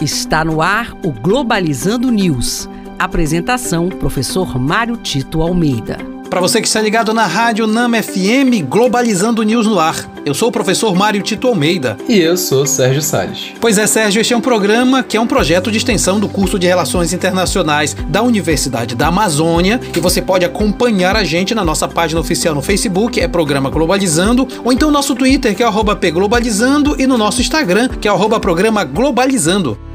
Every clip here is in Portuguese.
Está no ar o Globalizando News. Apresentação: Professor Mário Tito Almeida. Para você que está ligado na Rádio Nama FM, Globalizando News no ar. Eu sou o professor Mário Tito Almeida. E eu sou Sérgio Salles. Pois é, Sérgio, este é um programa que é um projeto de extensão do curso de Relações Internacionais da Universidade da Amazônia, e você pode acompanhar a gente na nossa página oficial no Facebook, é Programa Globalizando, ou então no nosso Twitter, que é arroba pglobalizando, e no nosso Instagram, que é arroba Programa Globalizando.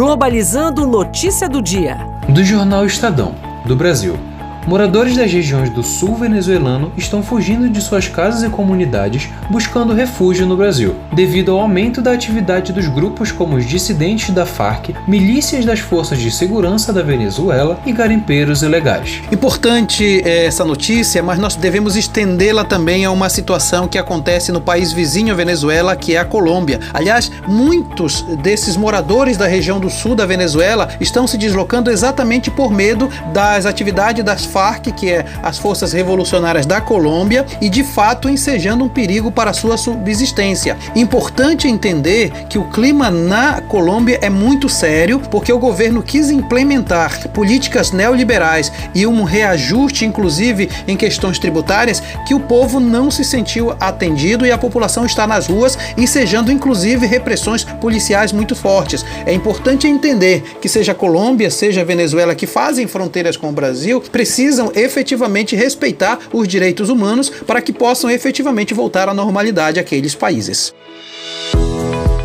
Globalizando Notícia do Dia. Do Jornal Estadão, do Brasil. Moradores das regiões do sul venezuelano estão fugindo de suas casas e comunidades buscando refúgio no Brasil, devido ao aumento da atividade dos grupos como os dissidentes da Farc, milícias das forças de segurança da Venezuela e garimpeiros ilegais. Importante é, essa notícia, mas nós devemos estendê-la também a uma situação que acontece no país vizinho à Venezuela, que é a Colômbia. Aliás, muitos desses moradores da região do sul da Venezuela estão se deslocando exatamente por medo das atividades das Farc, que é as Forças Revolucionárias da Colômbia, e de fato ensejando um perigo para sua subsistência. Importante entender que o clima na Colômbia é muito sério, porque o governo quis implementar políticas neoliberais e um reajuste, inclusive em questões tributárias, que o povo não se sentiu atendido e a população está nas ruas, ensejando inclusive repressões policiais muito fortes. É importante entender que seja Colômbia, seja Venezuela, que fazem fronteiras com o Brasil, precisam precisam efetivamente respeitar os direitos humanos para que possam efetivamente voltar à normalidade aqueles países.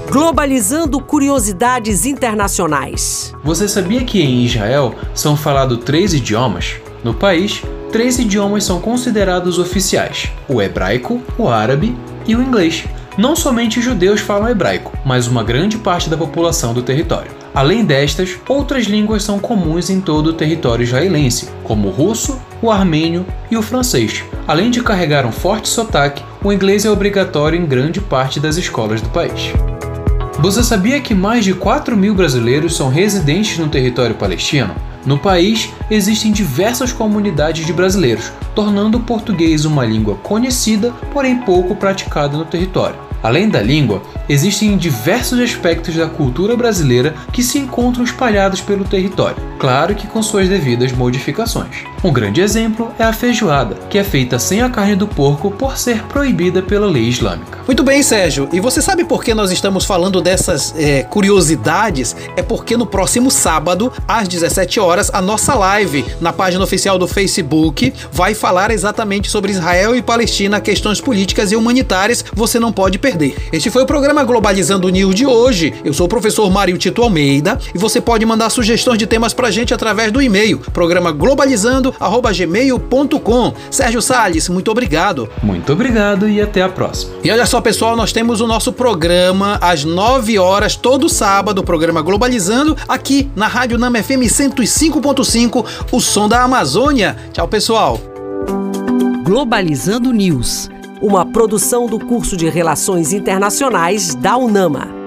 Globalizando curiosidades internacionais. Você sabia que em Israel são falados três idiomas? No país, três idiomas são considerados oficiais: o hebraico, o árabe e o inglês. Não somente judeus falam hebraico, mas uma grande parte da população do território. Além destas, outras línguas são comuns em todo o território israelense, como o russo, o armênio e o francês. Além de carregar um forte sotaque, o inglês é obrigatório em grande parte das escolas do país. Você sabia que mais de 4 mil brasileiros são residentes no território palestino? No país, existem diversas comunidades de brasileiros, tornando o português uma língua conhecida, porém pouco praticada no território. Além da língua, existem diversos aspectos da cultura brasileira que se encontram espalhados pelo território, claro que com suas devidas modificações. Um grande exemplo é a feijoada, que é feita sem a carne do porco por ser proibida pela lei islâmica. Muito bem, Sérgio. E você sabe por que nós estamos falando dessas é, curiosidades? É porque no próximo sábado, às 17 horas, a nossa live na página oficial do Facebook vai falar exatamente sobre Israel e Palestina, questões políticas e humanitárias. Você não pode perder. Este foi o programa Globalizando News de hoje. Eu sou o professor Mário Tito Almeida e você pode mandar sugestões de temas pra gente através do e-mail, programa globalizando@gmail.com. Sérgio Sales, muito obrigado. Muito obrigado e até a próxima. E olha só, pessoal, nós temos o nosso programa às 9 horas todo sábado, o programa Globalizando, aqui na Rádio Nama FM 105.5, o som da Amazônia. Tchau, pessoal. Globalizando News, uma produção do curso de Relações Internacionais da UNAMA.